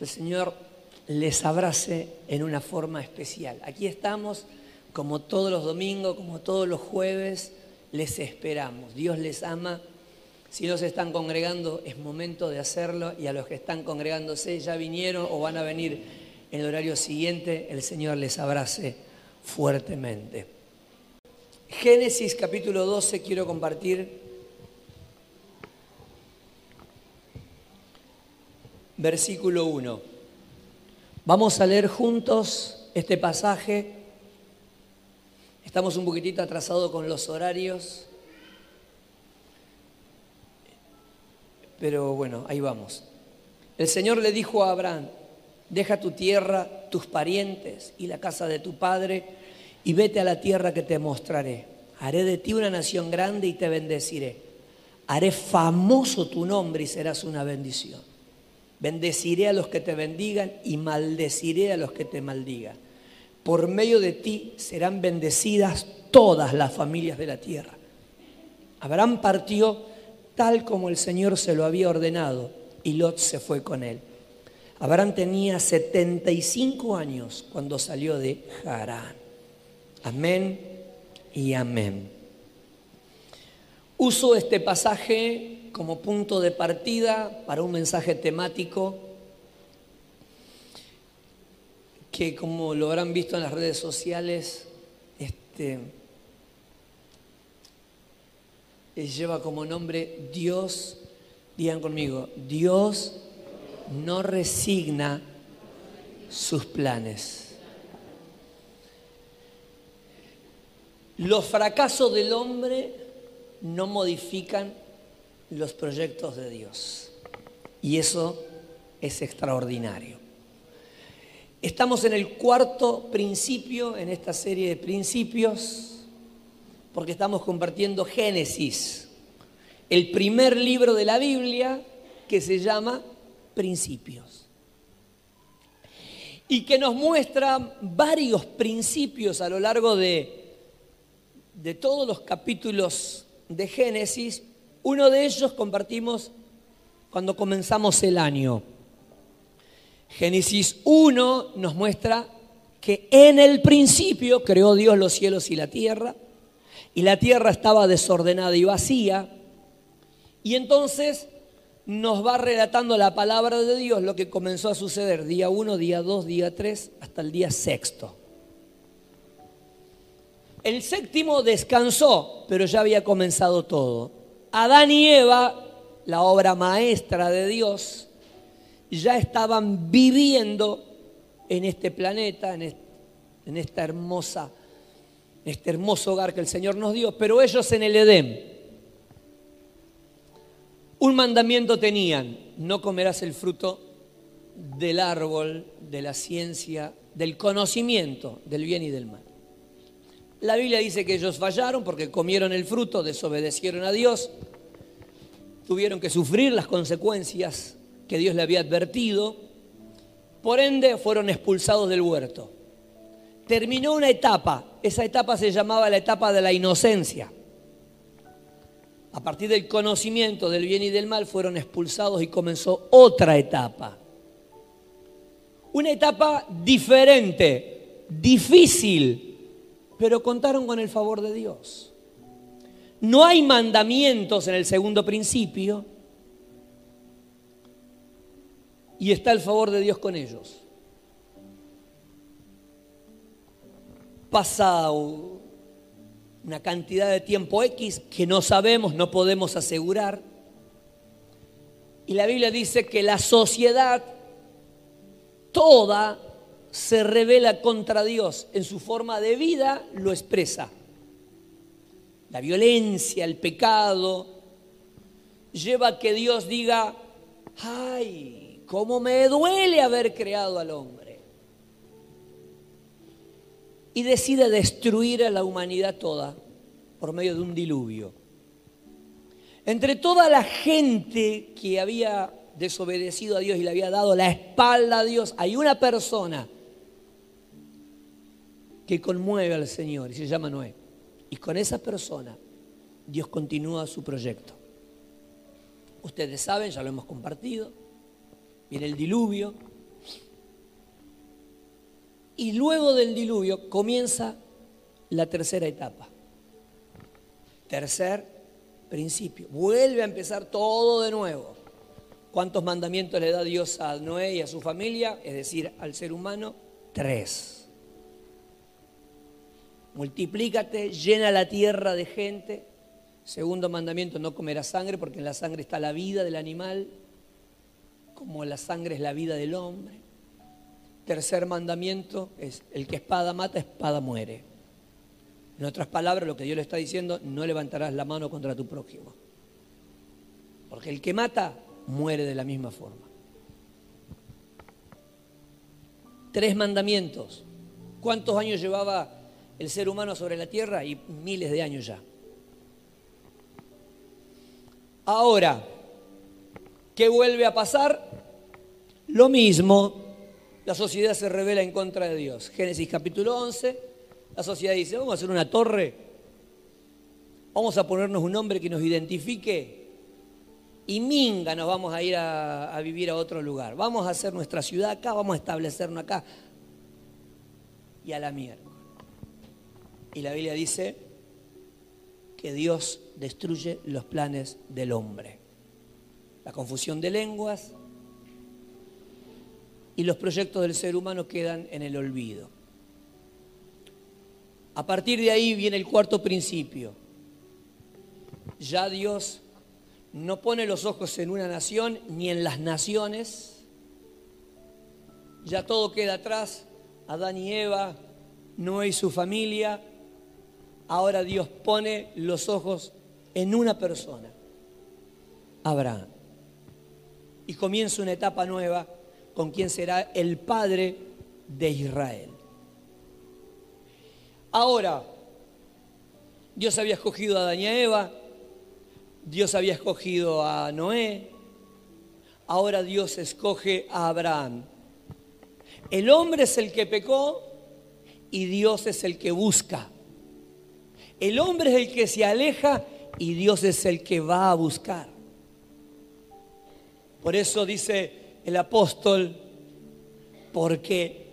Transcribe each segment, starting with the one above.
el Señor les abrace en una forma especial. Aquí estamos, como todos los domingos, como todos los jueves, les esperamos. Dios les ama. Si no se están congregando, es momento de hacerlo. Y a los que están congregándose, ya vinieron o van a venir en el horario siguiente, el Señor les abrace fuertemente. Génesis capítulo 12 quiero compartir versículo 1. Vamos a leer juntos este pasaje. Estamos un poquitito atrasados con los horarios, pero bueno, ahí vamos. El Señor le dijo a Abraham, deja tu tierra, tus parientes y la casa de tu padre y vete a la tierra que te mostraré. Haré de ti una nación grande y te bendeciré. Haré famoso tu nombre y serás una bendición. Bendeciré a los que te bendigan y maldeciré a los que te maldigan. Por medio de ti serán bendecidas todas las familias de la tierra. Abraham partió tal como el Señor se lo había ordenado y Lot se fue con él. Abraham tenía 75 años cuando salió de Harán. Amén y amén. Uso este pasaje como punto de partida para un mensaje temático que como lo habrán visto en las redes sociales, este, lleva como nombre Dios, digan conmigo, Dios no resigna sus planes. Los fracasos del hombre no modifican los proyectos de Dios. Y eso es extraordinario. Estamos en el cuarto principio en esta serie de principios porque estamos compartiendo Génesis, el primer libro de la Biblia que se llama Principios. Y que nos muestra varios principios a lo largo de, de todos los capítulos de Génesis uno de ellos compartimos cuando comenzamos el año. Génesis 1 nos muestra que en el principio creó Dios los cielos y la tierra, y la tierra estaba desordenada y vacía, y entonces nos va relatando la palabra de Dios lo que comenzó a suceder día 1, día 2, día 3, hasta el día sexto. El séptimo descansó, pero ya había comenzado todo. Adán y Eva, la obra maestra de Dios, ya estaban viviendo en este planeta, en esta hermosa, este hermoso hogar que el Señor nos dio, pero ellos en el Edén. Un mandamiento tenían, no comerás el fruto del árbol, de la ciencia, del conocimiento del bien y del mal. La Biblia dice que ellos fallaron porque comieron el fruto, desobedecieron a Dios, tuvieron que sufrir las consecuencias que Dios le había advertido, por ende fueron expulsados del huerto. Terminó una etapa, esa etapa se llamaba la etapa de la inocencia. A partir del conocimiento del bien y del mal fueron expulsados y comenzó otra etapa. Una etapa diferente, difícil, pero contaron con el favor de Dios. No hay mandamientos en el segundo principio y está el favor de Dios con ellos. Pasa una cantidad de tiempo X que no sabemos, no podemos asegurar. Y la Biblia dice que la sociedad toda se revela contra Dios. En su forma de vida lo expresa. La violencia, el pecado, lleva a que Dios diga, ay, cómo me duele haber creado al hombre. Y decide destruir a la humanidad toda por medio de un diluvio. Entre toda la gente que había desobedecido a Dios y le había dado la espalda a Dios, hay una persona que conmueve al Señor y se llama Noé. Y con esa persona Dios continúa su proyecto. Ustedes saben, ya lo hemos compartido, viene el diluvio, Y luego del diluvio comienza la tercera etapa. Tercer principio. Vuelve a empezar todo de nuevo. ¿Cuántos mandamientos le da Dios a Noé y a su familia? Es decir, al ser humano, tres. Multiplícate, llena la tierra de gente. Segundo mandamiento, no comerás sangre, porque en la sangre está la vida del animal, como la sangre es la vida del hombre. Tercer mandamiento es, el que espada mata, espada muere. En otras palabras, lo que Dios le está diciendo, no levantarás la mano contra tu prójimo. Porque el que mata, muere de la misma forma. Tres mandamientos. ¿Cuántos años llevaba el ser humano sobre la tierra? Y miles de años ya. Ahora, ¿qué vuelve a pasar? Lo mismo la sociedad se revela en contra de Dios. Génesis capítulo 11, la sociedad dice, vamos a hacer una torre, vamos a ponernos un nombre que nos identifique y minga nos vamos a ir a, vivir a otro lugar. Vamos a hacer nuestra ciudad acá, vamos a establecernos acá. Y a la mierda. Y la Biblia dice que Dios destruye los planes del hombre. La confusión de lenguas, y los proyectos del ser humano quedan en el olvido. A partir de ahí viene el cuarto principio. Ya Dios no pone los ojos en una nación ni en las naciones. Ya todo queda atrás. Adán y Eva, Noé y su familia. Ahora Dios pone los ojos en una persona, Abraham. Y comienza una etapa nueva con quien será el Padre de Israel. Ahora, Dios había escogido a Adán Eva, Dios había escogido a Noé, ahora Dios escoge a Abraham. El hombre es el que pecó y Dios es el que busca. El hombre es el que se aleja y Dios es el que va a buscar. Por eso dice el apóstol, porque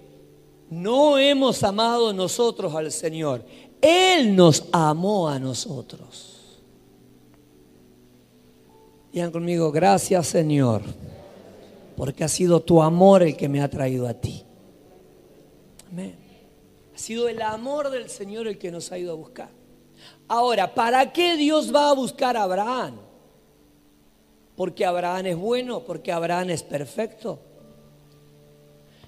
no hemos amado nosotros al Señor, Él nos amó a nosotros. Digan conmigo, gracias Señor, porque ha sido tu amor el que me ha traído a ti. Amén. Ha sido el amor del Señor el que nos ha ido a buscar. Ahora, ¿para qué Dios va a buscar a Abraham? porque Abraham es bueno, porque Abraham es perfecto.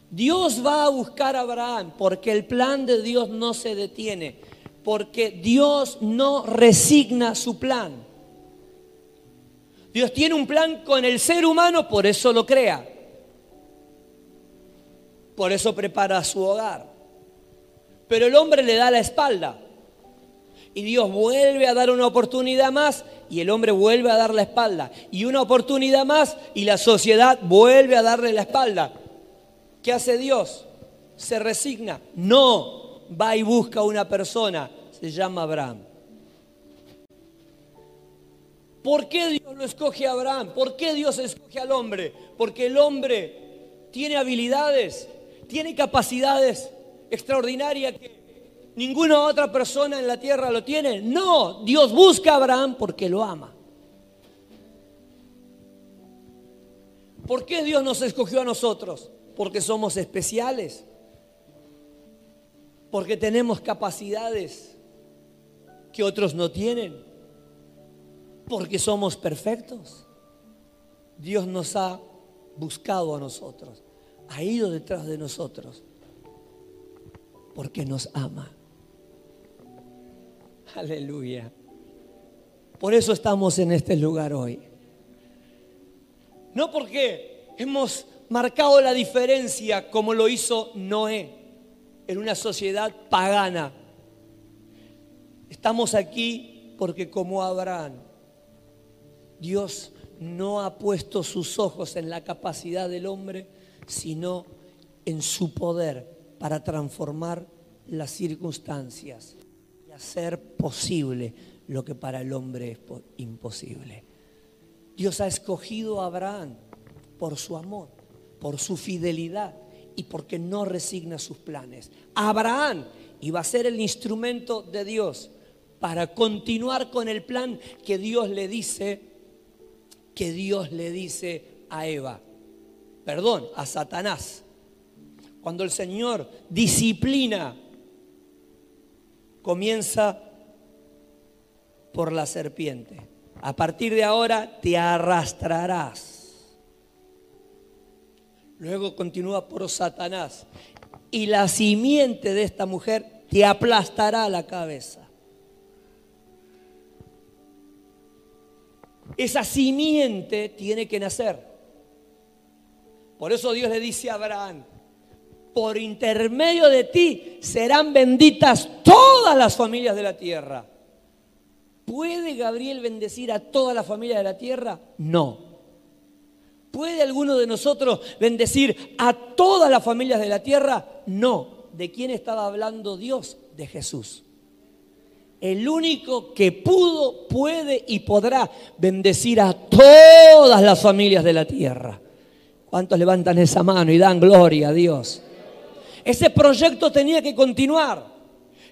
Dios va a buscar a Abraham porque el plan de Dios no se detiene, porque Dios no resigna su plan. Dios tiene un plan con el ser humano, por eso lo crea. Por eso prepara su hogar. Pero el hombre le da la espalda. Y Dios vuelve a dar una oportunidad más y el hombre vuelve a dar la espalda. Y una oportunidad más y la sociedad vuelve a darle la espalda. ¿Qué hace Dios? Se resigna. No, va y busca una persona. Se llama Abraham. ¿Por qué Dios lo escoge a Abraham? ¿Por qué Dios escoge al hombre? Porque el hombre tiene habilidades, tiene capacidades extraordinarias que ninguna otra persona en la tierra lo tiene. No, Dios busca a Abraham porque lo ama. ¿Por qué Dios nos escogió a nosotros? Porque somos especiales. Porque tenemos capacidades que otros no tienen. Porque somos perfectos. Dios nos ha buscado a nosotros. Ha ido detrás de nosotros. Porque nos ama. Aleluya. Por eso estamos en este lugar hoy. No porque hemos marcado la diferencia como lo hizo Noé en una sociedad pagana. Estamos aquí porque como Abraham, Dios no ha puesto sus ojos en la capacidad del hombre, sino en su poder para transformar las circunstancias hacer posible lo que para el hombre es imposible. Dios ha escogido a Abraham por su amor, por su fidelidad y porque no resigna sus planes. Abraham iba a ser el instrumento de Dios para continuar con el plan que Dios le dice, que Dios le dice a Eva. Perdón, a Satanás. Cuando el Señor disciplina, comienza por la serpiente. A partir de ahora te arrastrarás. Luego continúa por Satanás. Y la simiente de esta mujer te aplastará la cabeza. Esa simiente tiene que nacer. Por eso Dios le dice a Abraham, por intermedio de ti serán benditas todas las familias de la tierra. ¿Puede Gabriel bendecir a todas las familias de la tierra? No. ¿Puede alguno de nosotros bendecir a todas las familias de la tierra? No. ¿De quién estaba hablando Dios? De Jesús. El único que pudo, puede y podrá bendecir a todas las familias de la tierra. ¿Cuántos levantan esa mano y dan gloria a Dios? Ese proyecto tenía que continuar.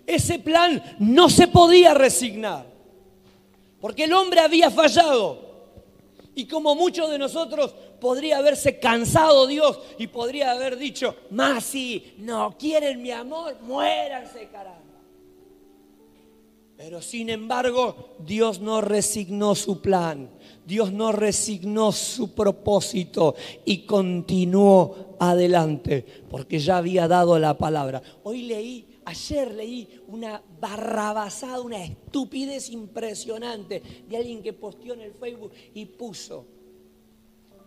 Ese plan no se podía resignar. Porque el hombre había fallado. Y como muchos de nosotros podría haberse cansado Dios y podría haber dicho, más si no quieren mi amor, muéranse caramba. Pero sin embargo, Dios no resignó su plan, Dios no resignó su propósito y continuó adelante, porque ya había dado la palabra. Hoy leí Ayer leí una barrabasada, una estupidez impresionante de alguien que posteó en el Facebook y puso,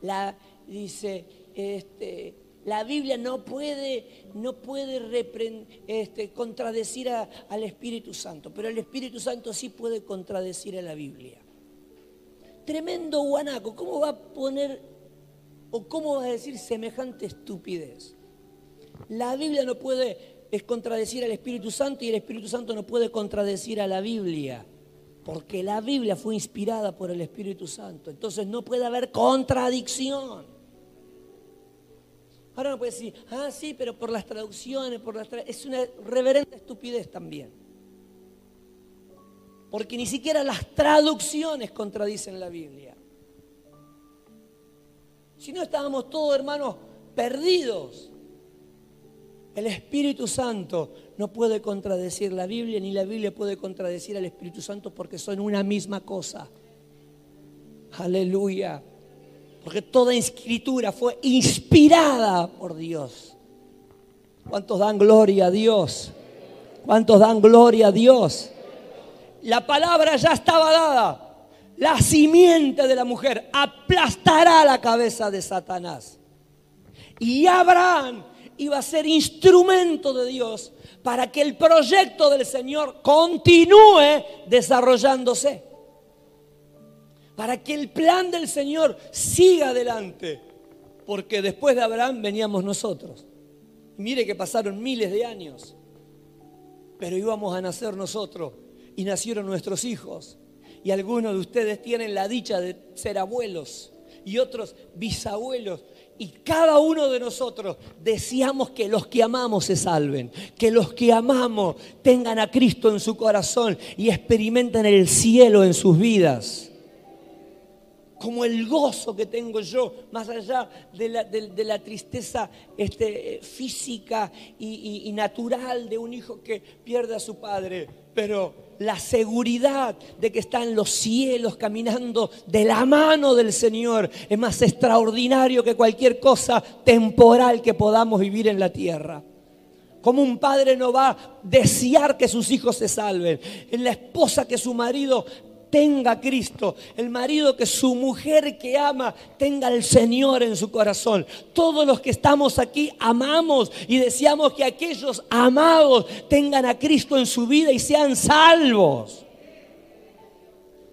la, dice, este, la Biblia no puede, no puede este, contradecir al Espíritu Santo, pero el Espíritu Santo sí puede contradecir a la Biblia. Tremendo guanaco, ¿cómo va a poner o cómo va a decir semejante estupidez? La Biblia no puede es contradecir al Espíritu Santo y el Espíritu Santo no puede contradecir a la Biblia, porque la Biblia fue inspirada por el Espíritu Santo. Entonces no puede haber contradicción. Ahora no puede decir, ah, sí, pero por las traducciones, por las es una reverente estupidez también. Porque ni siquiera las traducciones contradicen la Biblia. Si no estábamos todos, hermanos, perdidos. El Espíritu Santo no puede contradecir la Biblia, ni la Biblia puede contradecir al Espíritu Santo porque son una misma cosa. Aleluya. Porque toda escritura fue inspirada por Dios. ¿Cuántos dan gloria a Dios? ¿Cuántos dan gloria a Dios? La palabra ya estaba dada. La simiente de la mujer aplastará la cabeza de Satanás. Y Abraham iba a ser instrumento de Dios para que el proyecto del Señor continúe desarrollándose. Para que el plan del Señor siga adelante. Porque después de Abraham veníamos nosotros. mire que pasaron miles de años. Pero íbamos a nacer nosotros. Y nacieron nuestros hijos. Y algunos de ustedes tienen la dicha de ser abuelos. Y otros bisabuelos. Y cada uno de nosotros deseamos que los que amamos se salven, que los que amamos tengan a Cristo en su corazón y experimenten el cielo en sus vidas. Como el gozo que tengo yo, más allá de la, tristeza este, física y natural de un hijo que pierde a su padre. Pero la seguridad de que está en los cielos caminando de la mano del Señor es más extraordinario que cualquier cosa temporal que podamos vivir en la tierra. Como un padre no va a desear que sus hijos se salven, en la esposa que su marido tenga Cristo, el marido que su mujer que ama tenga el Señor en su corazón. Todos los que estamos aquí amamos y deseamos que aquellos amados tengan a Cristo en su vida y sean salvos.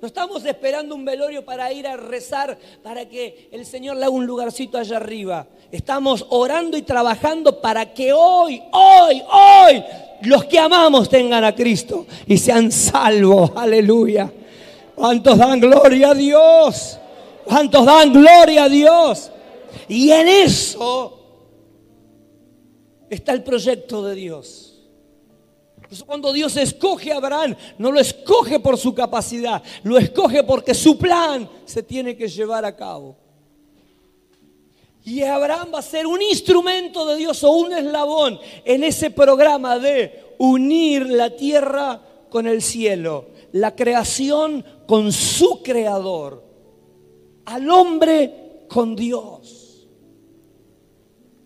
No estamos esperando un velorio para ir a rezar para que el Señor le haga un lugarcito allá arriba. Estamos orando y trabajando para que hoy, hoy, hoy, los que amamos tengan a Cristo y sean salvos. Aleluya. ¿Cuántos dan gloria a Dios? ¿Cuántos dan gloria a Dios? Y en eso está el proyecto de Dios. Cuando Dios escoge a Abraham, no lo escoge por su capacidad, lo escoge porque su plan se tiene que llevar a cabo. Y Abraham va a ser un instrumento de Dios o un eslabón en ese programa de unir la tierra con el cielo, la creación con su creador, al hombre con Dios.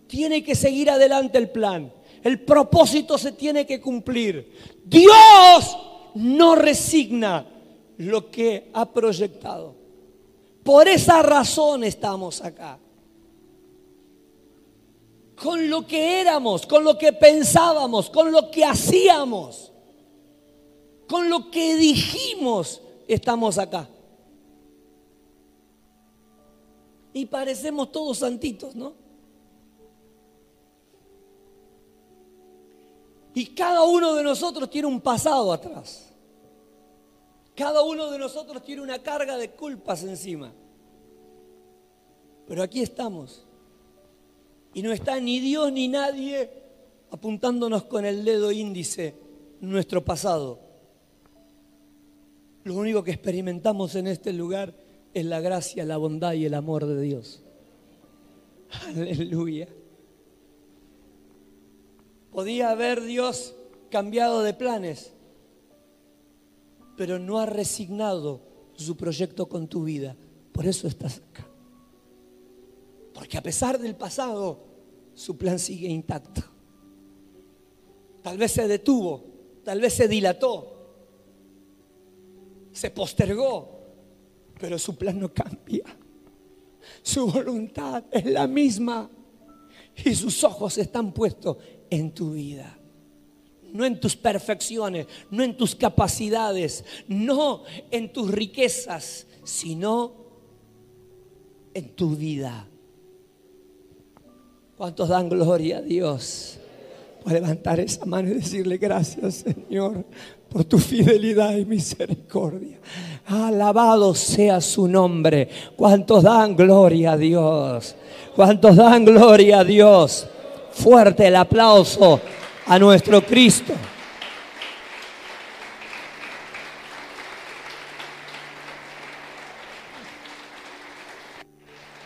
Tiene que seguir adelante el plan. El propósito se tiene que cumplir. Dios no resigna lo que ha proyectado. Por esa razón estamos acá. Con lo que éramos, con lo que pensábamos, con lo que hacíamos, con lo que dijimos, estamos acá. Y parecemos todos santitos, ¿no? Y cada uno de nosotros tiene un pasado atrás. Cada uno de nosotros tiene una carga de culpas encima. Pero aquí estamos. Y no está ni Dios ni nadie apuntándonos con el dedo índice nuestro pasado. Lo único que experimentamos en este lugar es la gracia, la bondad y el amor de Dios. Aleluya. Podía haber Dios cambiado de planes, pero no ha resignado su proyecto con tu vida. Por eso estás acá. Porque a pesar del pasado, su plan sigue intacto. Tal vez se detuvo, tal vez se dilató, se postergó, pero su plan no cambia. Su voluntad es la misma y sus ojos están puestos en tu vida. No en tus perfecciones, no en tus capacidades, no en tus riquezas, sino en tu vida. ¿Cuántos dan gloria a Dios? Por levantar esa mano y decirle gracias, Señor, por tu fidelidad y misericordia. Alabado sea su nombre. ¿Cuántos dan gloria a Dios? ¿Cuántos dan gloria a Dios? Fuerte el aplauso a nuestro Cristo.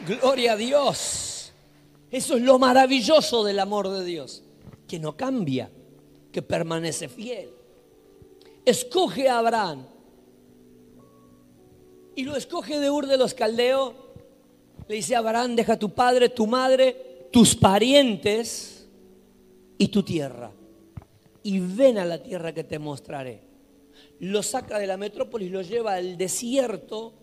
Gloria a Dios. Eso es lo maravilloso del amor de Dios, que no cambia, que permanece fiel. Escoge a Abraham y lo escoge de Ur de los Caldeos. Le dice a Abraham, deja tu padre, tu madre tus parientes y tu tierra. Y ven a la tierra que te mostraré. Lo saca de la metrópolis, lo lleva al desierto.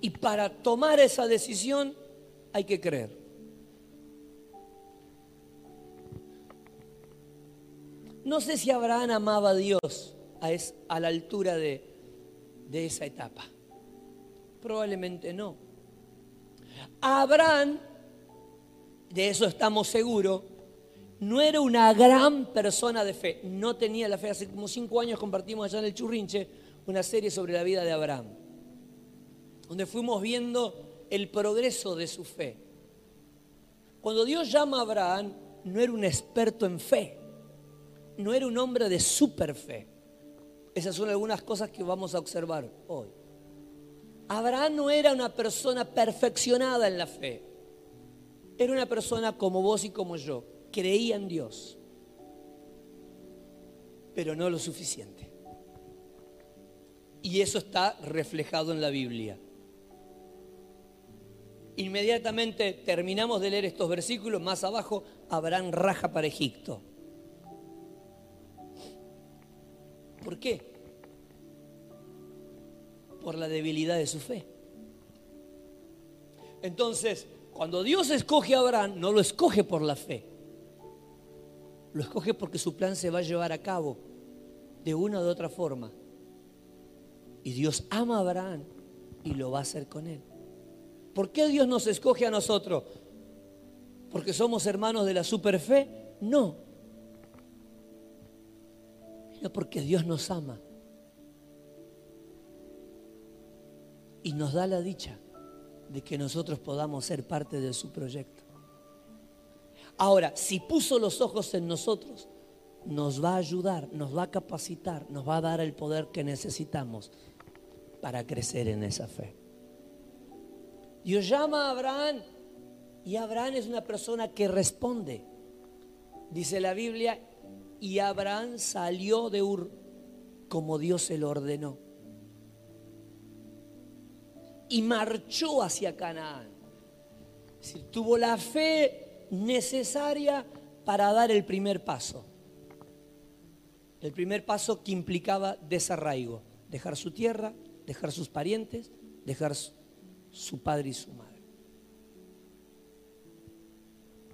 Y para tomar esa decisión hay que creer. No sé si Abraham amaba a Dios a, la altura de esa etapa. Probablemente no. Abraham, de eso estamos seguros, no era una gran persona de fe, no tenía la fe. Hace como cinco años compartimos allá en el Churrinche una serie sobre la vida de Abraham, donde fuimos viendo el progreso de su fe. Cuando Dios llama a Abraham, no era un experto en fe, no era un hombre de super fe. Esas son algunas cosas que vamos a observar hoy. Abraham no era una persona perfeccionada en la fe. Era una persona como vos y como yo. Creía en Dios. Pero no lo suficiente. Y eso está reflejado en la Biblia. Inmediatamente terminamos de leer estos versículos. Más abajo, Abraham raja para Egipto. ¿Por qué? por la debilidad de su fe. Entonces, cuando Dios escoge a Abraham, no lo escoge por la fe. Lo escoge porque su plan se va a llevar a cabo de una u otra forma. Y Dios ama a Abraham y lo va a hacer con él. ¿Por qué Dios nos escoge a nosotros? ¿Porque somos hermanos de la superfe? No. Porque Dios nos ama. y nos da la dicha de que nosotros podamos ser parte de su proyecto. Ahora, si puso los ojos en nosotros, nos va a ayudar, nos va a capacitar, nos va a dar el poder que necesitamos para crecer en esa fe. Dios llama a Abraham y Abraham es una persona que responde. Dice la Biblia, y Abraham salió de Ur como Dios se lo ordenó. Y marchó hacia Canaán. Es decir, tuvo la fe necesaria para dar el primer paso. El primer paso que implicaba desarraigo, dejar su tierra, dejar sus parientes, dejar su padre y su madre.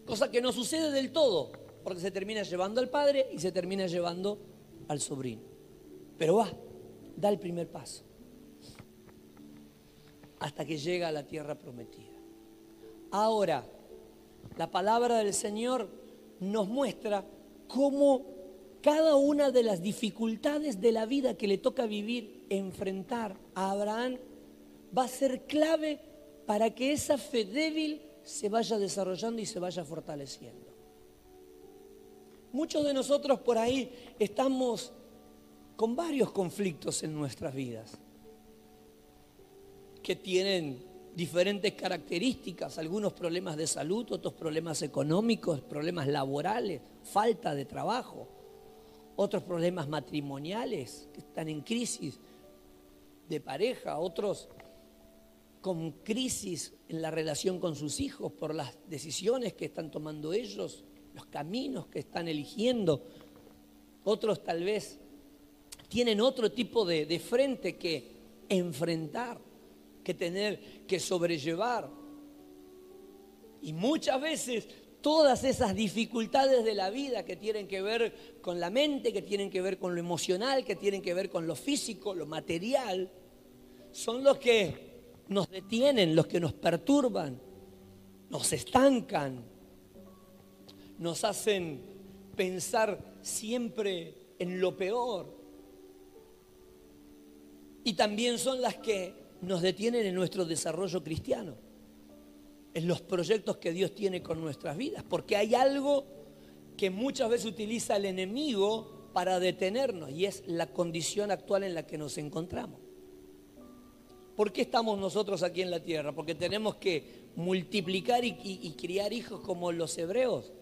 Cosa que no sucede del todo, porque se termina llevando al padre y se termina llevando al sobrino. Pero va, da el primer paso, hasta que llega a la tierra prometida. Ahora, la palabra del Señor nos muestra cómo cada una de las dificultades de la vida que le toca vivir, enfrentar a Abraham, va a ser clave para que esa fe débil se vaya desarrollando y se vaya fortaleciendo. Muchos de nosotros por ahí estamos con varios conflictos en nuestras vidas que tienen diferentes características, algunos problemas de salud, otros problemas económicos, problemas laborales, falta de trabajo, otros problemas matrimoniales que están en crisis de pareja, otros con crisis en la relación con sus hijos por las decisiones que están tomando ellos, los caminos que están eligiendo. Otros tal vez tienen otro tipo de, frente que enfrentar, que tener que sobrellevar. Y muchas veces todas esas dificultades de la vida que tienen que ver con la mente, que tienen que ver con lo emocional, que tienen que ver con lo físico, lo material, son los que nos detienen, los que nos perturban, nos estancan, nos hacen pensar siempre en lo peor. Y también son las que nos detienen en nuestro desarrollo cristiano, en los proyectos que Dios tiene con nuestras vidas, porque hay algo que muchas veces utiliza el enemigo para detenernos y es la condición actual en la que nos encontramos. ¿Por qué estamos nosotros aquí en la tierra? ¿Porque tenemos que multiplicar y, criar hijos como los hebreos,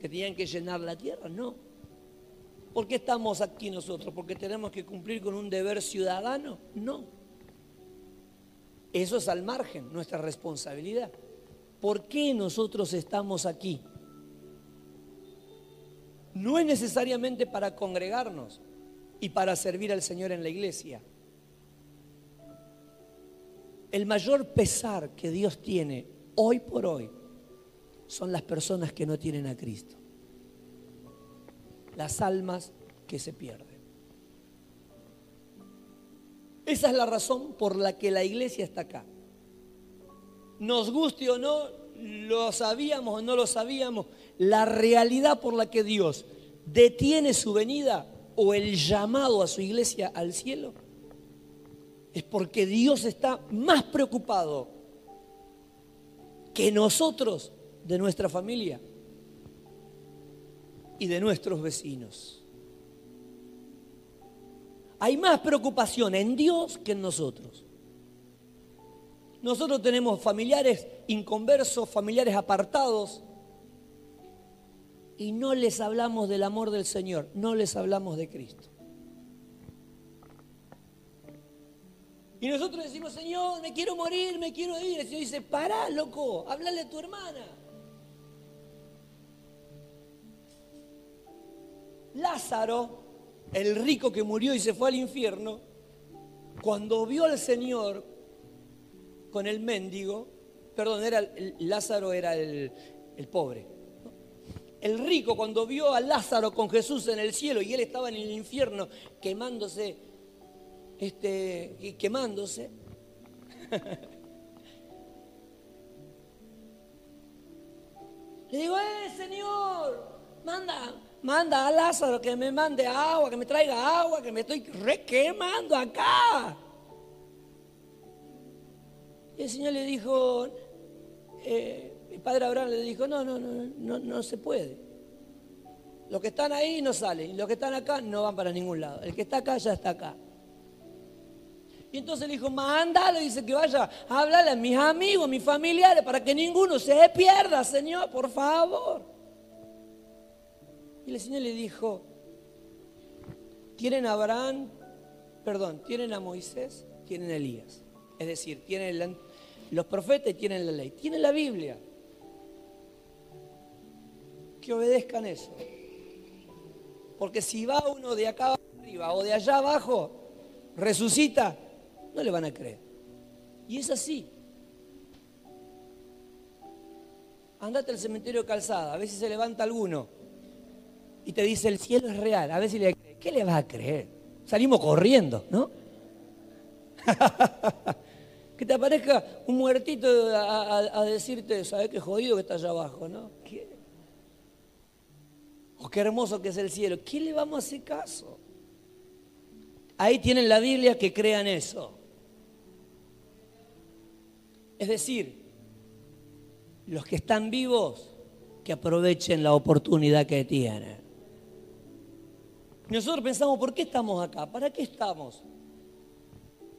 que tenían que llenar la tierra? No. ¿Por qué estamos aquí nosotros? ¿Porque tenemos que cumplir con un deber ciudadano? No. Eso es al margen, nuestra responsabilidad. ¿Por qué nosotros estamos aquí? No es necesariamente para congregarnos y para servir al Señor en la iglesia el mayor pesar que Dios tiene hoy por hoy son las personas que no tienen a Cristo. Las almas que se pierden. Esa es la razón por la que la iglesia está acá. Nos guste o no, lo sabíamos o no lo sabíamos, la realidad por la que Dios detiene su venida o el llamado a su iglesia al cielo es porque Dios está más preocupado que nosotros de nuestra familia y de nuestros vecinos. Hay más preocupación en Dios que en nosotros. Nosotros tenemos familiares inconversos, familiares apartados, y no les hablamos del amor del Señor, no les hablamos de Cristo. Y nosotros decimos, Señor, me quiero morir, me quiero ir. El Señor dice, pará, loco, háblale a tu hermana. Lázaro, el rico que murió y se fue al infierno, cuando vio al Señor con el mendigo, perdón, era Lázaro era el, pobre. El rico cuando vio a Lázaro con Jesús en el cielo y él estaba en el infierno quemándose este, quemándose. Le digo, eh, Señor, manda, manda a Lázaro que me mande agua, que me traiga agua, que me estoy requemando acá. Y el Señor le dijo, eh, el padre Abraham le dijo, no, no, no, no, se puede. Los que están ahí no salen, y los que están acá no van para ningún lado. El que está acá ya está acá. Y entonces le dijo, mándale, dice que vaya a hablarle a mis amigos, a mis familiares, para que ninguno se pierda, Señor, por favor. Y el Señor le dijo, tienen a Abraham, perdón, tienen a Moisés, tienen a Elías. Es decir, tienen los profetas y tienen la ley. Tienen la Biblia. Que obedezcan eso. Porque si va uno de acá arriba o de allá abajo, resucita, no le van a creer. Y es así. Andate al cementerio de calzada, a veces se levanta alguno y te dice el cielo es real, a veces le ¿qué le vas a creer? Salimos corriendo, ¿no? que te aparezca un muertito a, decirte, ¿sabes qué jodido que está allá abajo, no? ¿Qué? Oh, qué hermoso que es el cielo. ¿Qué le vamos a hacer caso? Ahí tienen la Biblia que crean eso. Es decir, los que están vivos, que aprovechen la oportunidad que tienen. Nosotros pensamos, ¿por qué estamos acá? ¿Para qué estamos?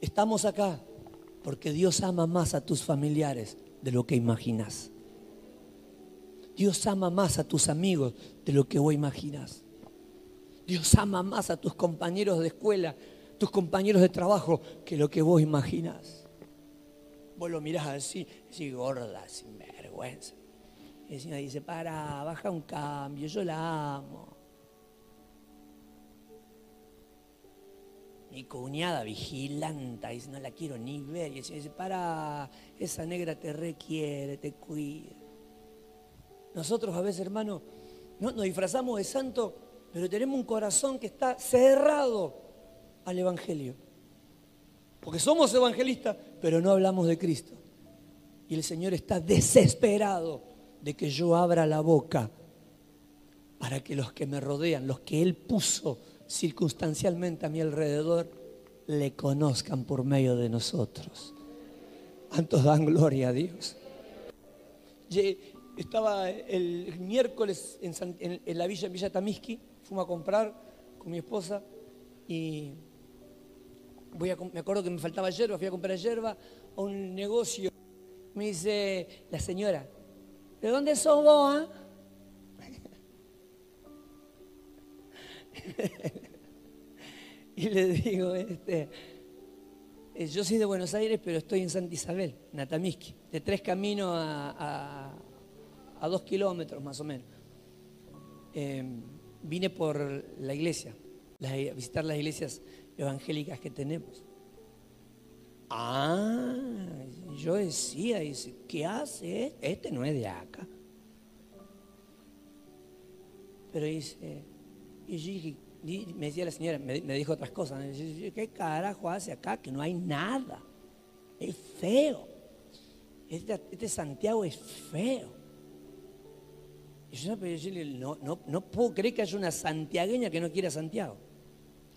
Estamos acá porque Dios ama más a tus familiares de lo que imaginas. Dios ama más a tus amigos de lo que vos imaginas. Dios ama más a tus compañeros de escuela, tus compañeros de trabajo, que lo que vos imaginas. Vos lo mirás así, así gorda, sin vergüenza. Y Señor dice, para, baja un cambio, yo la amo. Mi cuñada vigilanta, dice, no la quiero ni ver. Y el Señor dice, para, esa negra te requiere, te cuida. Nosotros a veces, hermano, nos disfrazamos de santo, pero tenemos un corazón que está cerrado al Evangelio. Porque somos evangelistas, pero no hablamos de Cristo. Y el Señor está desesperado de que yo abra la boca para que los que me rodean, los que Él puso circunstancialmente a mi alrededor, le conozcan por medio de nosotros. ¿Cuántos dan gloria a Dios? Estaba el miércoles en, la villa, Villa Tamiski, fuimos a comprar con mi esposa y me acuerdo que me faltaba hierba, fui a comprar hierba a un negocio. Me dice la señora, ¿de dónde sos vos? Ah? y le digo, este, eh, yo soy de Buenos Aires, pero estoy en Santa Isabel, Natamiski, de tres caminos a, dos kilómetros más o menos. Em, vine por la iglesia, a visitar las iglesias evangélicas que tenemos. Ah, yo decía, dice, ¿qué hace? Este no es de acá. Pero dice, y me decía la señora, me, dijo otras cosas. ¿Qué carajo hace acá? Que no hay nada. Es feo. Este, este Santiago es feo. Y yo no, no, no puedo creer que haya una santiagueña que no quiera Santiago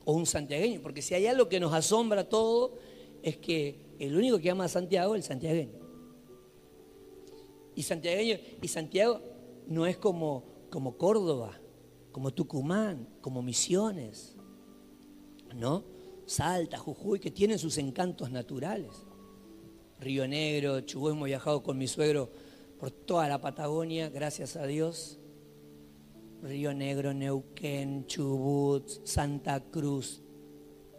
o un santiagueño, porque si hay algo que nos asombra todo es que el único que ama a Santiago es el santiagueño. Y santiagueño y Santiago no es como, como Córdoba, como Tucumán, como Misiones, ¿no? Salta, Jujuy, que tienen sus encantos naturales. Río Negro, Chubut, hemos viajado con mi suegro por toda la Patagonia, gracias a Dios. Río Negro, Neuquén, Chubut, Santa Cruz,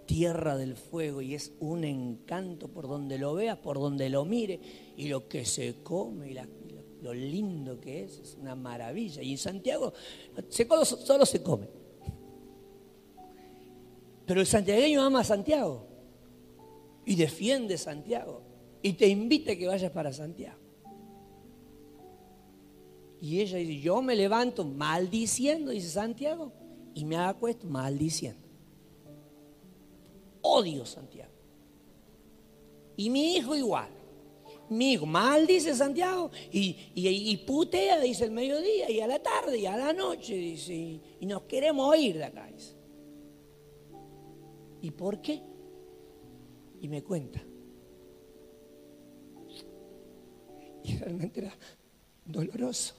tierra del fuego y es un encanto por donde lo veas, por donde lo mire y lo que se come y, lo lindo que es, es una maravilla. Y en Santiago solo se come. Pero el santiagueño ama a Santiago y defiende Santiago y te invita a que vayas para Santiago. Y ella dice, yo me levanto maldiciendo, dice Santiago, y me acuesto maldiciendo. Odio Santiago. Y mi hijo igual. Mi hijo maldice Santiago y, y, putea, dice el mediodía, y a la tarde, y a la noche, dice, y, nos queremos ir de acá. Dice. ¿Y por qué? Y me cuenta. Y realmente era doloroso.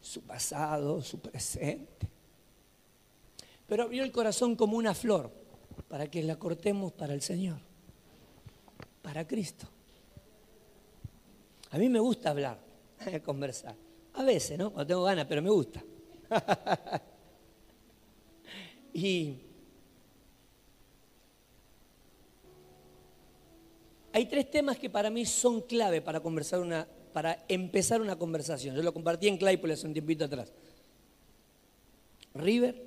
Su pasado, su presente. Pero abrió el corazón como una flor para que la cortemos para el Señor, para Cristo. A mí me gusta hablar, conversar. A veces, ¿no? Cuando tengo ganas, pero me gusta. y hay tres temas que para mí son clave para conversar una, para empezar una conversación. Yo lo compartí en Claypool hace un tiempito atrás. River.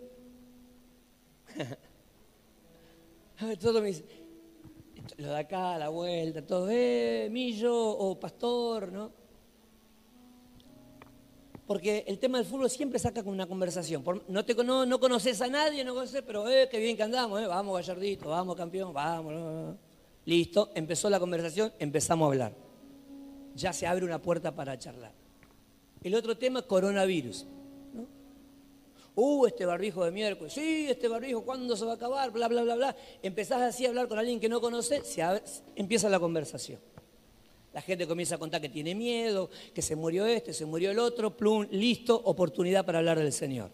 todo me dice, lo de acá, la vuelta, todo, eh, Millo o Pastor, ¿no? Porque el tema del fútbol siempre saca con una conversación. no, te, no, conoces a nadie, no conoces, pero eh, qué bien que andamos, eh, vamos Gallardito, vamos campeón, vamos. Listo, empezó la conversación, empezamos a hablar. Ya se abre una puerta para charlar. El otro tema, coronavirus. Uh, este barbijo de miércoles, sí, este barbijo, ¿cuándo se va a acabar? Bla, bla, bla, bla. Empezás así a hablar con alguien que no conoce, se empieza la conversación. La gente comienza a contar que tiene miedo, que se murió este, se murió el otro, plum, listo, oportunidad para hablar del Señor.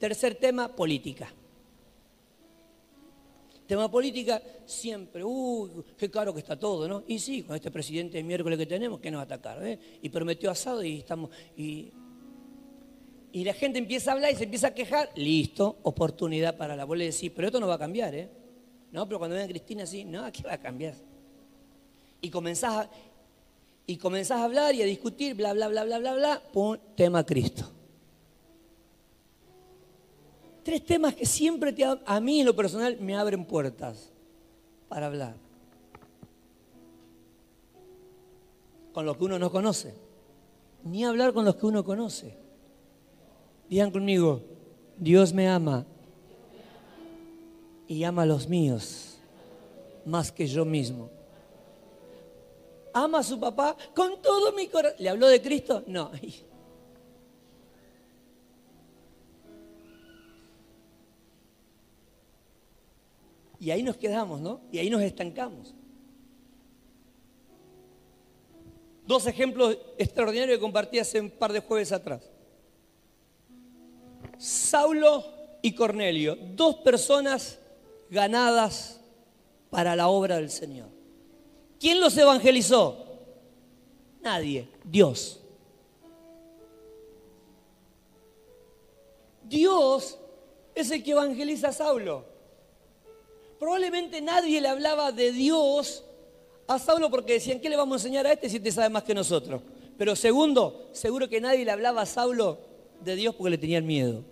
Tercer tema, política. Tema política, siempre, uy, qué caro que está todo, ¿no? Y sí, con este presidente de miércoles que tenemos, que nos va atacar? Eh? Y prometió asado y estamos. Y, y la gente empieza a hablar y se empieza a quejar, listo, oportunidad para la. Vos le decís, pero esto no va a cambiar, ¿eh? No, pero cuando venga Cristina así, no, aquí va a cambiar y comenzás a, y comenzás a hablar y a discutir, bla, bla, bla, bla, bla, bla, pum, tema Cristo. Tres temas que siempre te, a mí en lo personal me abren puertas para hablar. Con los que uno no conoce. Ni hablar con los que uno conoce. Digan conmigo, Dios me ama y ama a los míos más que yo mismo ama a su papá con todo mi corazón. ¿Le habló de Cristo? No. Y ahí nos quedamos, ¿no? Y ahí nos estancamos. Dos ejemplos extraordinarios que compartí hace un par de jueves atrás. Saulo y Cornelio, dos personas ganadas para la obra del Señor. ¿Quién los evangelizó? Nadie, Dios. Dios es el que evangeliza a Saulo. Probablemente nadie le hablaba de Dios a Saulo porque decían, ¿qué le vamos a enseñar a este si te sabe más que nosotros? Pero segundo, seguro que nadie le hablaba a Saulo de Dios porque le tenían miedo.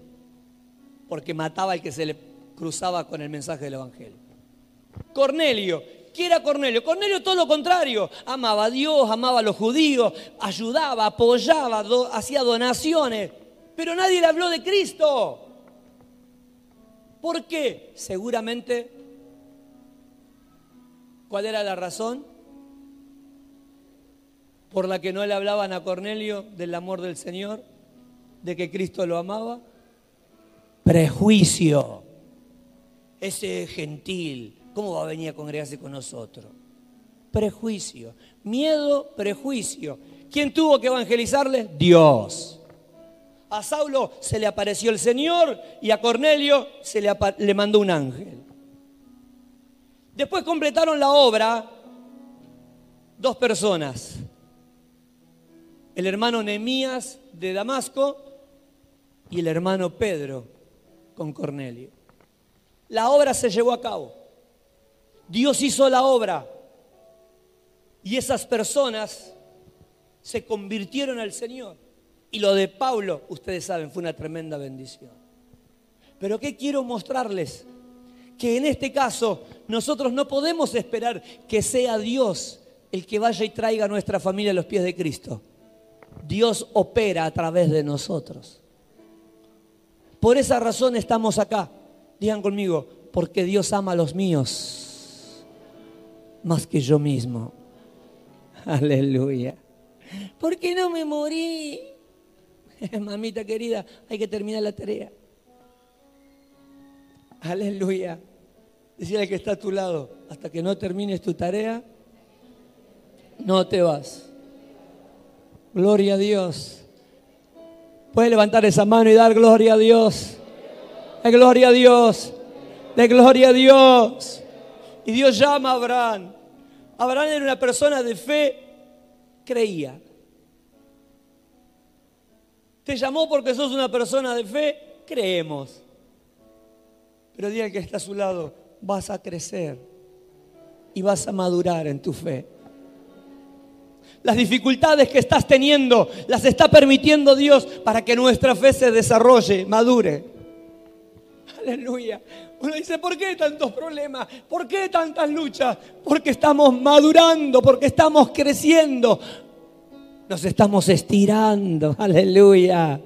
Porque mataba al que se le cruzaba con el mensaje del Evangelio. Cornelio, ¿Qué era Cornelio? Cornelio todo lo contrario. Amaba a Dios, amaba a los judíos, ayudaba, apoyaba, hacía donaciones. Pero nadie le habló de Cristo. ¿Por qué? Seguramente, ¿cuál era la razón? Por la que no le hablaban a Cornelio del amor del Señor, de que Cristo lo amaba. Prejuicio. Ese gentil, ¿Cómo va a venir a congregarse con nosotros? Prejuicio, miedo, prejuicio. ¿Quién tuvo que evangelizarle? Dios. A Saulo se le apareció el Señor y a Cornelio se le, le mandó un ángel. Después completaron la obra dos personas. El hermano Nemías de Damasco y el hermano Pedro con Cornelio. La obra se llevó a cabo. Dios hizo la obra y esas personas se convirtieron al Señor. Y lo de Pablo, ustedes saben, fue una tremenda bendición. Pero ¿qué quiero mostrarles? Que en este caso nosotros no podemos esperar que sea Dios el que vaya y traiga a nuestra familia a los pies de Cristo. Dios opera a través de nosotros. Por esa razón estamos acá. Digan conmigo, porque Dios ama a los míos más que yo mismo. Aleluya. ¿Por qué no me morí? Mamita querida, hay que terminar la tarea. Aleluya. Decía que está a tu lado, hasta que no termines tu tarea, no te vas. Gloria a Dios. Puede levantar esa mano y dar gloria a Dios. De gloria a Dios. De gloria a Dios. Y Dios llama a Abraham. Abraham era una persona de fe, creía. Te llamó porque sos una persona de fe, creemos. Pero día que está a su lado, vas a crecer y vas a madurar en tu fe. Las dificultades que estás teniendo las está permitiendo Dios para que nuestra fe se desarrolle, madure. Aleluya. Uno dice, ¿por qué tantos problemas? ¿Por qué tantas luchas? Porque estamos madurando, porque estamos creciendo. Nos estamos estirando. Aleluya.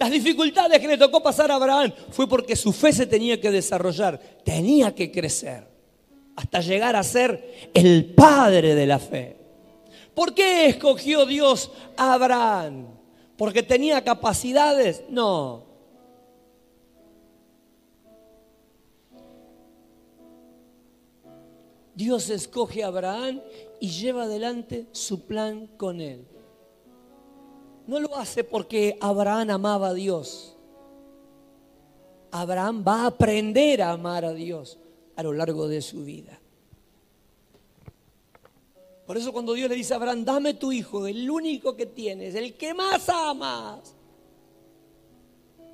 Las dificultades que le tocó pasar a Abraham fue porque su fe se tenía que desarrollar, tenía que crecer, hasta llegar a ser el padre de la fe. ¿Por qué escogió Dios a Abraham? ¿Porque tenía capacidades? No. Dios escoge a Abraham y lleva adelante su plan con él. No lo hace porque Abraham amaba a Dios. Abraham va a aprender a amar a Dios a lo largo de su vida. Por eso cuando Dios le dice a Abraham, dame tu hijo, el único que tienes, el que más amas,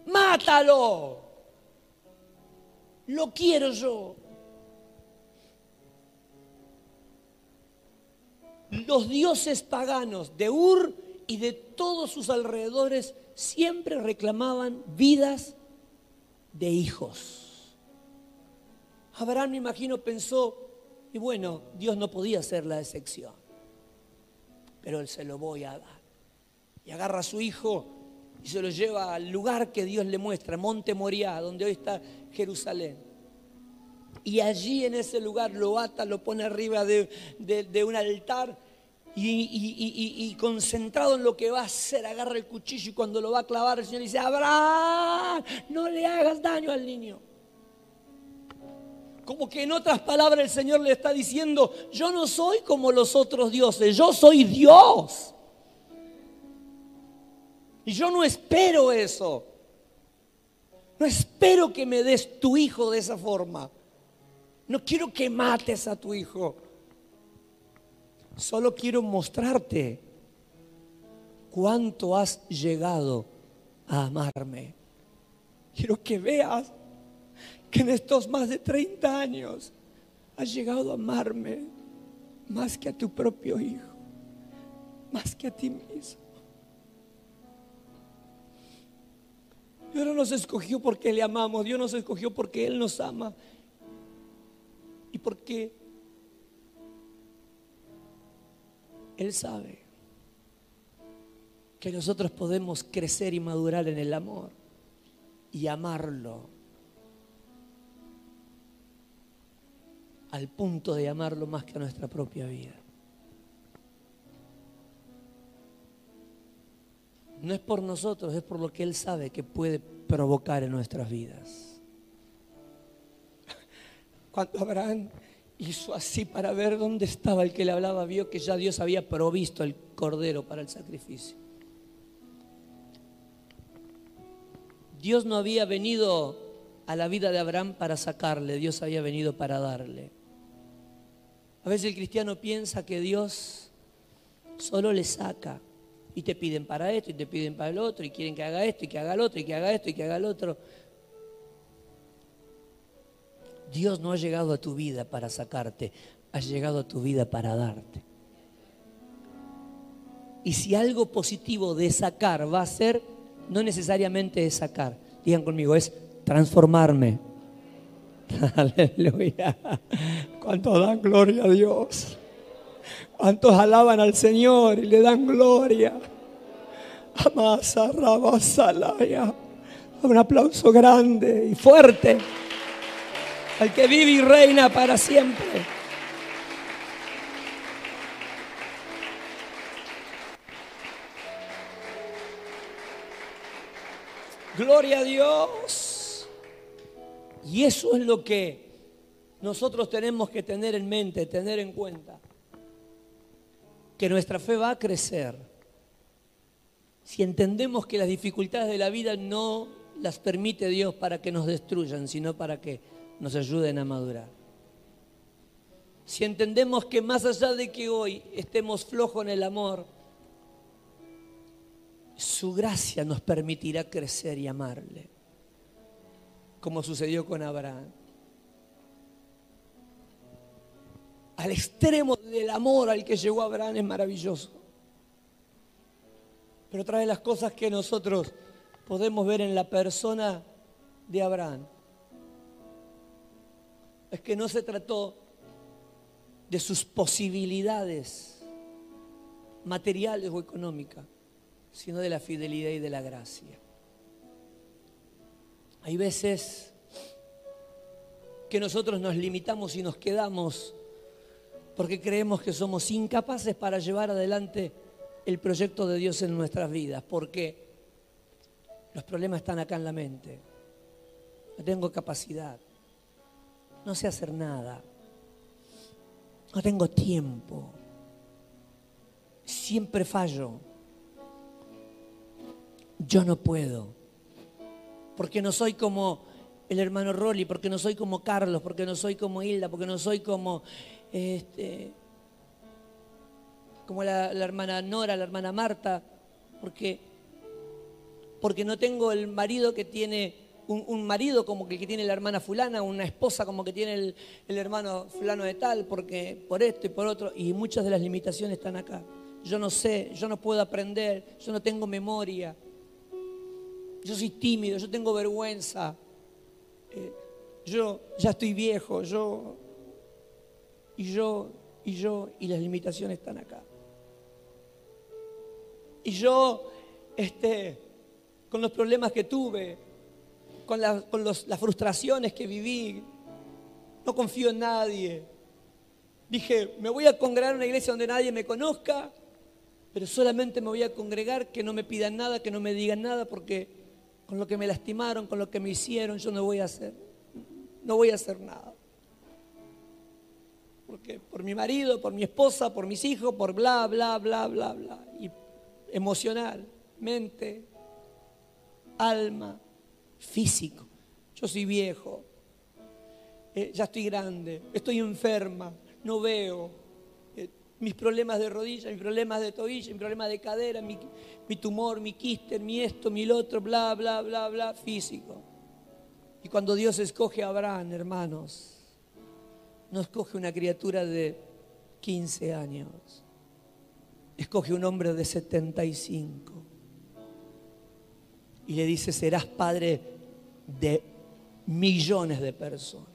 mátalo. Lo quiero yo. Los dioses paganos de Ur y de todos sus alrededores siempre reclamaban vidas de hijos. Abraham, me imagino, pensó, y bueno, Dios no podía ser la excepción, pero él se lo voy a dar. Y agarra a su hijo y se lo lleva al lugar que Dios le muestra, Monte Moriah, donde hoy está Jerusalén. Y allí en ese lugar lo ata, lo pone arriba de, de un altar y, concentrado en lo que va a hacer, agarra el cuchillo y cuando lo va a clavar el Señor dice, Abraham, no le hagas daño al niño. Como que en otras palabras el Señor le está diciendo, yo no soy como los otros dioses, yo soy Dios. Y yo no espero eso. No espero que me des tu hijo de esa forma. No quiero que mates a tu hijo. Solo quiero mostrarte cuánto has llegado a amarme. Quiero que veas que en estos más de 30 años has llegado a amarme más que a tu propio hijo, más que a ti mismo. Dios no nos escogió porque le amamos, Dios nos escogió porque Él nos ama y porque Él sabe que nosotros podemos crecer y madurar en el amor y amarlo al punto de amarlo más que a nuestra propia vida. No es por nosotros, es por lo que Él sabe que puede provocar en nuestras vidas. Cuando Abraham hizo así para ver dónde estaba el que le hablaba, vio que ya Dios había provisto el cordero para el sacrificio. Dios no había venido a la vida de Abraham para sacarle, Dios había venido para darle. A veces el cristiano piensa que Dios solo le saca y te piden para esto y te piden para el otro y quieren que haga esto y que haga el otro y que haga esto y que haga el otro. Dios no ha llegado a tu vida para sacarte, ha llegado a tu vida para darte. Y si algo positivo de sacar va a ser, no necesariamente es sacar, digan conmigo, es transformarme. Aleluya. ¿Cuántos dan gloria a Dios? ¿Cuántos alaban al Señor y le dan gloria? Amasa, Rabasalaya. Un aplauso grande y fuerte al que vive y reina para siempre. Gloria a Dios. Y eso es lo que nosotros tenemos que tener en mente, tener en cuenta. que nuestra fe va a crecer si entendemos que las dificultades de la vida no las permite Dios para que nos destruyan, sino para que nos ayuden a madurar. Si entendemos que más allá de que hoy estemos flojos en el amor, su gracia nos permitirá crecer y amarle, como sucedió con Abraham. Al extremo del amor al que llegó Abraham es maravilloso. Pero otra de las cosas que nosotros podemos ver en la persona de Abraham es que no se trató de sus posibilidades materiales o económicas, sino de la fidelidad y de la gracia. Hay veces que nosotros nos limitamos y nos quedamos porque creemos que somos incapaces para llevar adelante el proyecto de Dios en nuestras vidas, porque los problemas están acá en la mente. No tengo capacidad. No sé hacer nada. No tengo tiempo. Siempre fallo. Yo no puedo. Porque no soy como el hermano Rolly, porque no soy como Carlos, porque no soy como Hilda, porque no soy como este, como la, hermana Nora, la hermana Marta, porque, porque no tengo el marido que tiene, un, marido como que, que tiene la hermana fulana, una esposa como que tiene el, el hermano fulano de tal, porque por esto y por otro, y muchas de las limitaciones están acá. Yo no sé, yo no puedo aprender, yo no tengo memoria, yo soy tímido, yo tengo vergüenza, eh, yo ya estoy viejo, yo, y yo, y yo, y las limitaciones están acá. Y yo, este, con los problemas que tuve, con, con las frustraciones que viví, no confío en nadie. Dije, me voy a congregar en una iglesia donde nadie me conozca, pero solamente me voy a congregar que no me pidan nada, que no me digan nada, porque con lo que me lastimaron, con lo que me hicieron, yo no voy a hacer, no voy a hacer nada. Porque por mi marido, por mi esposa, por mis hijos, por bla, bla, bla, bla, bla. Y emocional, mente, alma, físico. Yo soy viejo, eh, ya estoy grande, estoy enferma, no veo. Eh, mis problemas de rodilla, mis problemas de tobillo, mis problemas de cadera, mi, mi tumor, mi quíster, mi esto, mi lo otro, bla, bla, bla, bla, físico. Y cuando Dios escoge a Abraham, hermanos, no escoge una criatura de 15 años escoge un hombre de 75 y le dice, serás padre de millones de personas.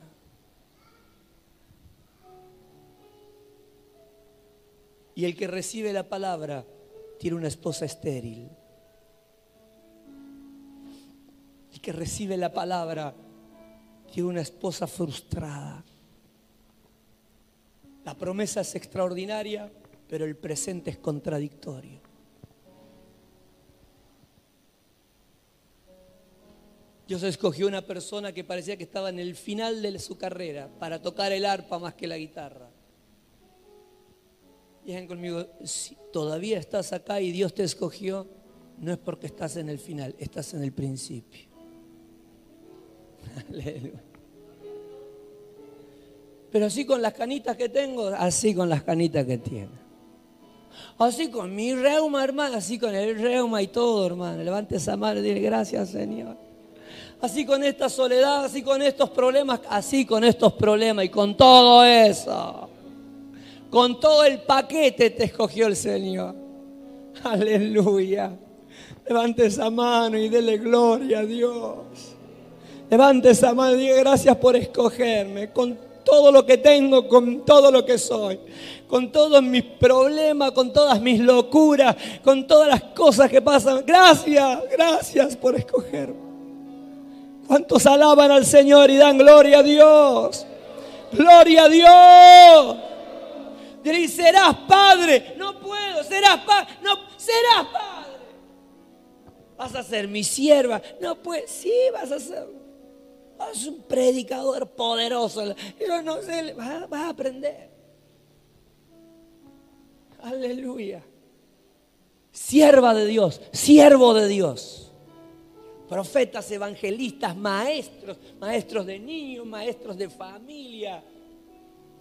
Y el que recibe la palabra tiene una esposa estéril. El que recibe la palabra tiene una esposa frustrada. La promesa es extraordinaria pero el presente es contradictorio. Dios escogió una persona que parecía que estaba en el final de su carrera para tocar el arpa más que la guitarra. Digan conmigo, si todavía estás acá y Dios te escogió, no es porque estás en el final, estás en el principio. Aleluya. Pero así con las canitas que tengo, así con las canitas que tiene. Así con mi reuma, hermano, así con el reuma y todo, hermano. Levante esa mano y dile gracias, Señor. Así con esta soledad, así con estos problemas, así con estos problemas y con todo eso. Con todo el paquete te escogió el Señor. Aleluya. Levante esa mano y dele gloria a Dios. Levante esa mano y diga gracias por escogerme. Con todo lo que tengo, con todo lo que soy, con todos mis problemas, con todas mis locuras, con todas las cosas que pasan. Gracias, gracias por escogerme. ¿Cuántos alaban al Señor y dan gloria a Dios? Gloria a Dios. Y serás padre. No puedo, serás padre. No, serás padre. Vas a ser mi sierva. No puedes, sí, vas a ser es un predicador poderoso. Yo no sé, vas, a aprender. Aleluya. Sierva de Dios, siervo de Dios. Profetas, evangelistas, maestros, maestros de niños, maestros de familia,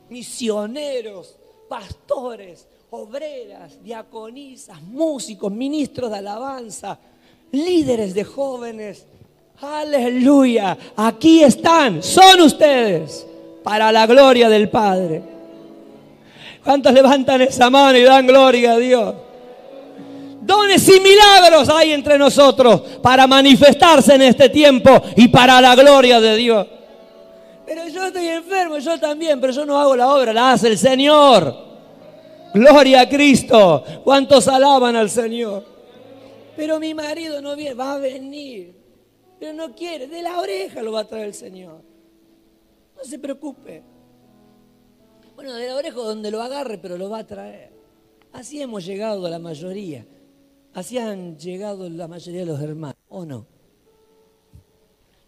misioneros, pastores, obreras, diaconisas, músicos, ministros de alabanza, líderes de jóvenes. Aleluya. Aquí están, son ustedes, para la gloria del Padre. ¿Cuántos levantan esa mano y dan gloria a Dios? Dones y milagros hay entre nosotros para manifestarse en este tiempo y para la gloria de Dios. Pero yo estoy enfermo, yo también, pero yo no hago la obra, la hace el Señor. Gloria a Cristo. ¿Cuántos alaban al Señor? Pero mi marido no viene, va a venir. No quiere, de la oreja lo va a traer el Señor. No se preocupe. Bueno, de la oreja donde lo agarre, pero lo va a traer. Así hemos llegado a la mayoría. Así han llegado la mayoría de los hermanos, ¿o no?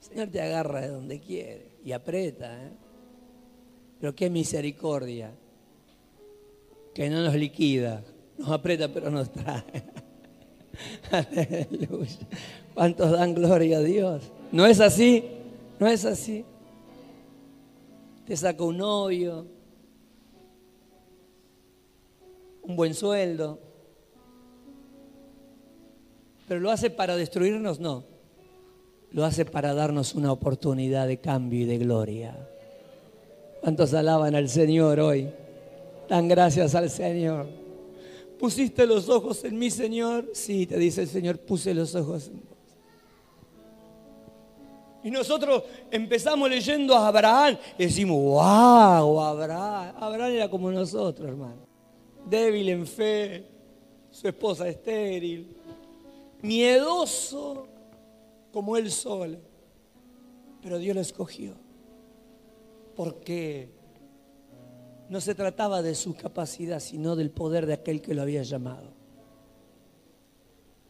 El Señor te agarra de donde quiere y aprieta, ¿eh? Pero qué misericordia, que no nos liquida, nos aprieta pero nos trae. Aleluya. ¿Cuántos dan gloria a Dios? ¿No es así? ¿No es así? Te saca un novio, un buen sueldo, pero lo hace para destruirnos, no. Lo hace para darnos una oportunidad de cambio y de gloria. ¿Cuántos alaban al Señor hoy? Dan gracias al Señor. ¿Pusiste los ojos en mí, Señor? Sí, te dice el Señor, puse los ojos en vos. Y nosotros empezamos leyendo a Abraham y decimos, wow, Abraham. Abraham era como nosotros, hermano. Débil en fe, su esposa estéril, miedoso como él solo. Pero Dios lo escogió. Porque no se trataba de su capacidad, sino del poder de aquel que lo había llamado.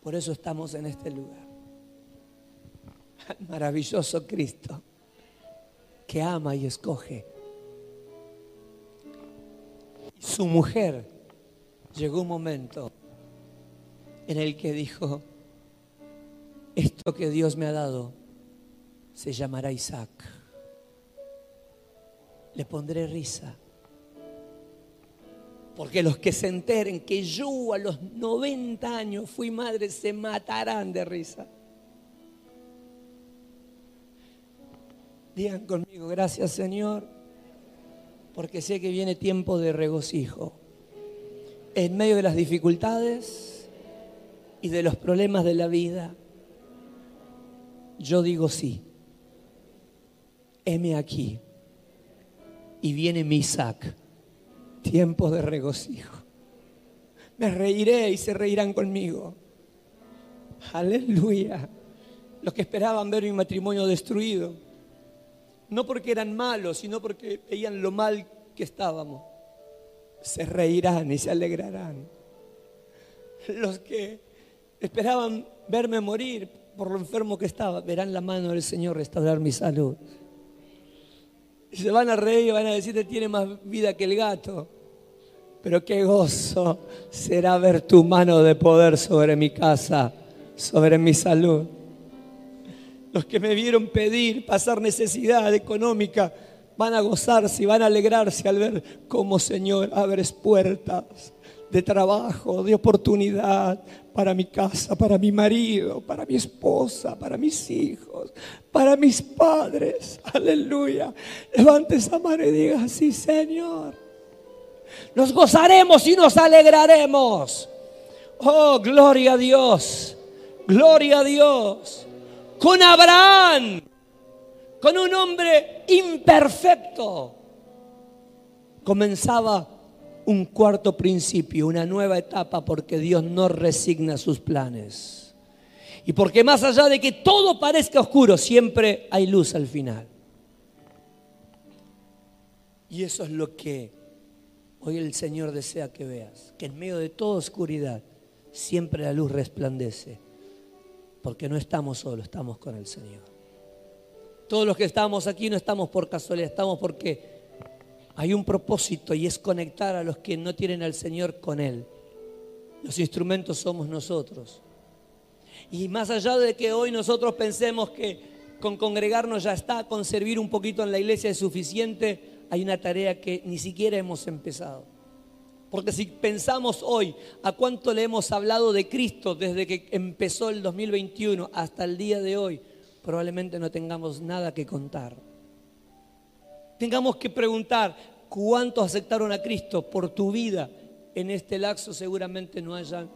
Por eso estamos en este lugar. Maravilloso Cristo, que ama y escoge. Su mujer llegó un momento en el que dijo, esto que Dios me ha dado se llamará Isaac. Le pondré risa. Porque los que se enteren que yo a los 90 años fui madre se matarán de risa. Digan conmigo, gracias Señor, porque sé que viene tiempo de regocijo. En medio de las dificultades y de los problemas de la vida yo digo sí. Heme aquí. Y viene mi Isaac. Tiempo de regocijo. Me reiré y se reirán conmigo. Aleluya. Los que esperaban ver mi matrimonio destruido. No porque eran malos, sino porque veían lo mal que estábamos. Se reirán y se alegrarán. Los que esperaban verme morir por lo enfermo que estaba, verán la mano del Señor restaurar mi salud. Y se van a reír y van a decir, tiene más vida que el gato. Pero qué gozo será ver tu mano de poder sobre mi casa, sobre mi salud. Los que me vieron pedir, pasar necesidad económica, van a gozarse y van a alegrarse al ver cómo, Señor, abres puertas de trabajo, de oportunidad para mi casa, para mi marido, para mi esposa, para mis hijos, para mis padres. Aleluya. Levante esa mano y diga, sí, Señor. Nos gozaremos y nos alegraremos. Oh, gloria a Dios. Gloria a Dios. Con Abraham, con un hombre imperfecto, comenzaba un cuarto principio, una nueva etapa, porque Dios no resigna sus planes. Y porque más allá de que todo parezca oscuro, siempre hay luz al final. Y eso es lo que hoy el Señor desea que veas, que en medio de toda oscuridad siempre la luz resplandece, porque no estamos solos, estamos con el Señor. Todos los que estamos aquí no estamos por casualidad, estamos porque hay un propósito y es conectar a los que no tienen al Señor con Él. Los instrumentos somos nosotros. Y más allá de que hoy nosotros pensemos que con congregarnos ya está, con servir un poquito en la iglesia es suficiente, hay una tarea que ni siquiera hemos empezado. Porque si pensamos hoy a cuánto le hemos hablado de Cristo desde que empezó el 2021 hasta el día de hoy, probablemente no tengamos nada que contar. Tengamos que preguntar cuántos aceptaron a Cristo por tu vida en este laxo, seguramente no haya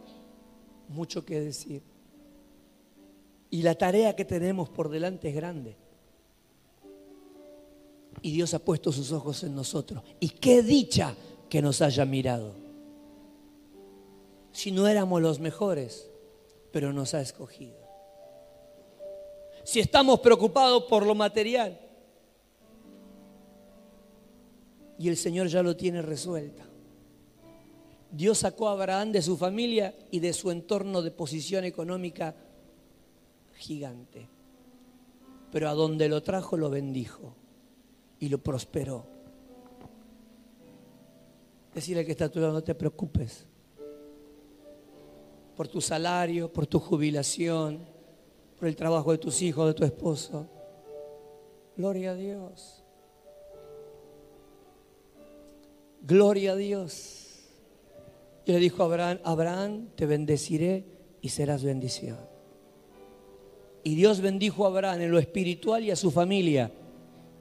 mucho que decir. Y la tarea que tenemos por delante es grande. Y Dios ha puesto sus ojos en nosotros. Y qué dicha que nos haya mirado. Si no éramos los mejores, pero nos ha escogido. Si estamos preocupados por lo material y el Señor ya lo tiene resuelto. Dios sacó a Abraham de su familia y de su entorno de posición económica gigante. Pero a donde lo trajo lo bendijo y lo prosperó. Decirle que está a tu lado, no te preocupes por tu salario, por tu jubilación, por el trabajo de tus hijos, de tu esposo. Gloria a Dios. Gloria a Dios. Y le dijo a Abraham, Abraham, te bendeciré y serás bendición. Y Dios bendijo a Abraham en lo espiritual y a su familia.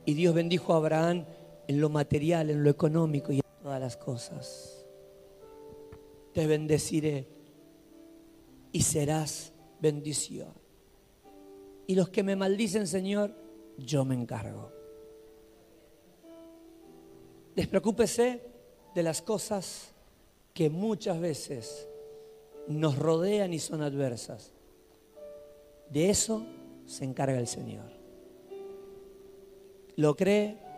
Y Dios bendijo a Abraham en lo material, en lo económico y las cosas. Te bendeciré y serás bendición. Y los que me maldicen, Señor, yo me encargo. Despreocúpese de las cosas que muchas veces nos rodean y son adversas. De eso se encarga el Señor. ¿Lo cree?